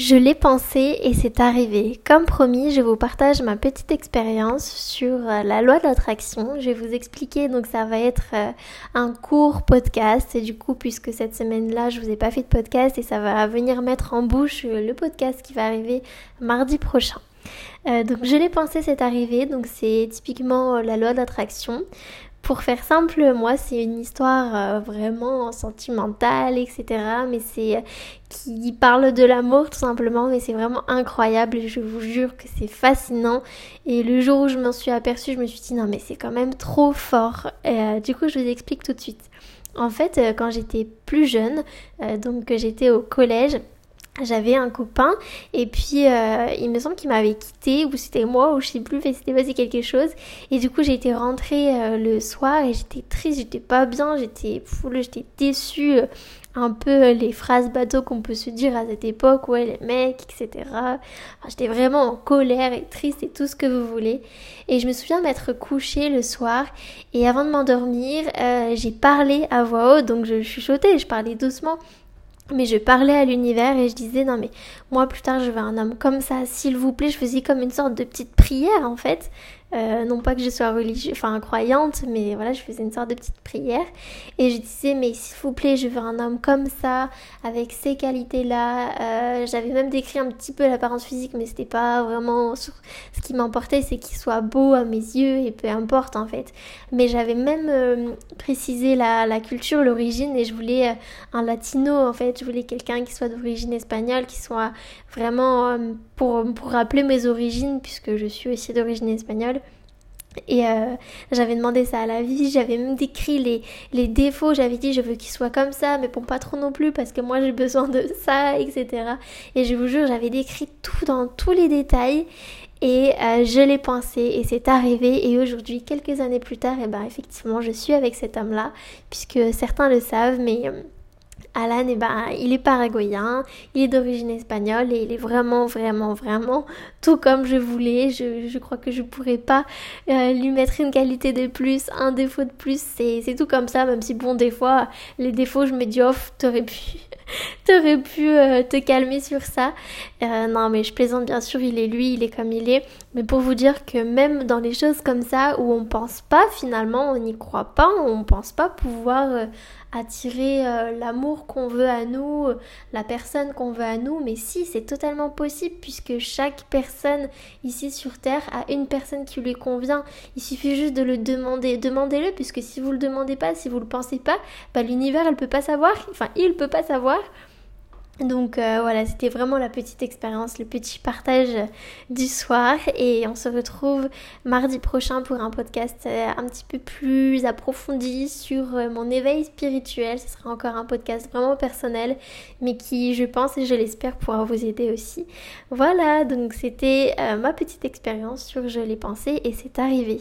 Je l'ai pensé et c'est arrivé. Comme promis, je vous partage ma petite expérience sur euh, la loi de l'attraction. Je vais vous expliquer, donc ça va être euh, un court podcast. Et du coup, puisque cette semaine-là, je vous ai pas fait de podcast et ça va venir mettre en bouche euh, le podcast qui va arriver mardi prochain. donc je l'ai pensé, c'est arrivé. Donc c'est typiquement la loi de l'attraction. Pour faire simple, moi, c'est une histoire euh, vraiment sentimentale, etc. Mais c'est euh, qui parle de l'amour tout simplement, mais c'est vraiment incroyable. Je vous jure que c'est fascinant. Et le jour où je m'en suis aperçue, je me suis dit non, mais c'est quand même trop fort. Euh, du coup, je vous explique tout de suite. En fait, quand j'étais plus jeune, donc j'étais au collège, j'avais un copain et puis euh, il me semble qu'il m'avait quitté ou c'était moi ou je sais plus mais c'était passé quelque chose. Et du coup j'ai été rentrée euh, le soir et j'étais triste j'étais pas bien j'étais foule j'étais déçue. Euh, un peu les phrases bateaux qu'on peut se dire à cette époque ouais les mecs etc j'étais vraiment en colère et triste et tout ce que vous voulez. Et je me souviens m'être couchée le soir et avant de m'endormir j'ai parlé à voix haute donc je chuchotais je parlais doucement mais je parlais à l'univers et je disais non mais moi plus tard je veux un homme comme ça, s'il vous plaît, je faisais comme une sorte de petite prière en fait. Euh, non pas que je sois religieuse, enfin croyante, mais voilà, je faisais une sorte de petite prière. Et je disais, mais s'il vous plaît, je veux un homme comme ça, avec ces qualités-là. Euh, j'avais même décrit un petit peu l'apparence physique, mais c'était pas vraiment ce qui m'emportait, c'est qu'il soit beau à mes yeux, et peu importe en fait. Mais j'avais même euh, précisé la, la culture, l'origine, et je voulais un latino en fait. Je voulais quelqu'un qui soit d'origine espagnole, qui soit vraiment pour, pour rappeler mes origines, puisque je suis aussi d'origine espagnole. Et euh, j'avais demandé ça à la vie, j'avais même décrit les, les défauts, j'avais dit je veux qu'il soit comme ça, mais bon pas trop non plus parce que moi j'ai besoin de ça, etc. Et je vous jure, j'avais décrit tout dans tous les détails et euh, je l'ai pensé et c'est arrivé et aujourd'hui, quelques années plus tard, et eh ben effectivement je suis avec cet homme-là, puisque certains le savent, mais... Euh, Alan, eh ben, il est paraguayen, il est d'origine espagnole et il est vraiment, vraiment, vraiment tout comme je voulais. Je, je crois que je pourrais pas euh, lui mettre une qualité de plus, un défaut de plus. C'est tout comme ça, même si bon, des fois, les défauts, je me dis, oh, t'aurais pu, t'aurais pu euh, te calmer sur ça. Euh, non, mais je plaisante, bien sûr, il est lui, il est comme il est. Mais pour vous dire que même dans les choses comme ça où on pense pas finalement, on n'y croit pas, on pense pas pouvoir attirer euh, l'amour qu'on veut à nous, la personne qu'on veut à nous, mais si, c'est totalement possible puisque chaque personne ici sur Terre a une personne qui lui convient. Il suffit juste de le demander. Demandez-le puisque si vous le demandez pas, si vous le pensez pas, bah, l'univers elle peut pas savoir, enfin il peut pas savoir. Donc euh, voilà, c'était vraiment la petite expérience, le petit partage du soir et on se retrouve mardi prochain pour un podcast euh, un petit peu plus approfondi sur euh, mon éveil spirituel. Ce sera encore un podcast vraiment personnel mais qui je pense et je l'espère pourra vous aider aussi. Voilà, donc c'était ma petite expérience sur Je l'ai pensé et c'est arrivé.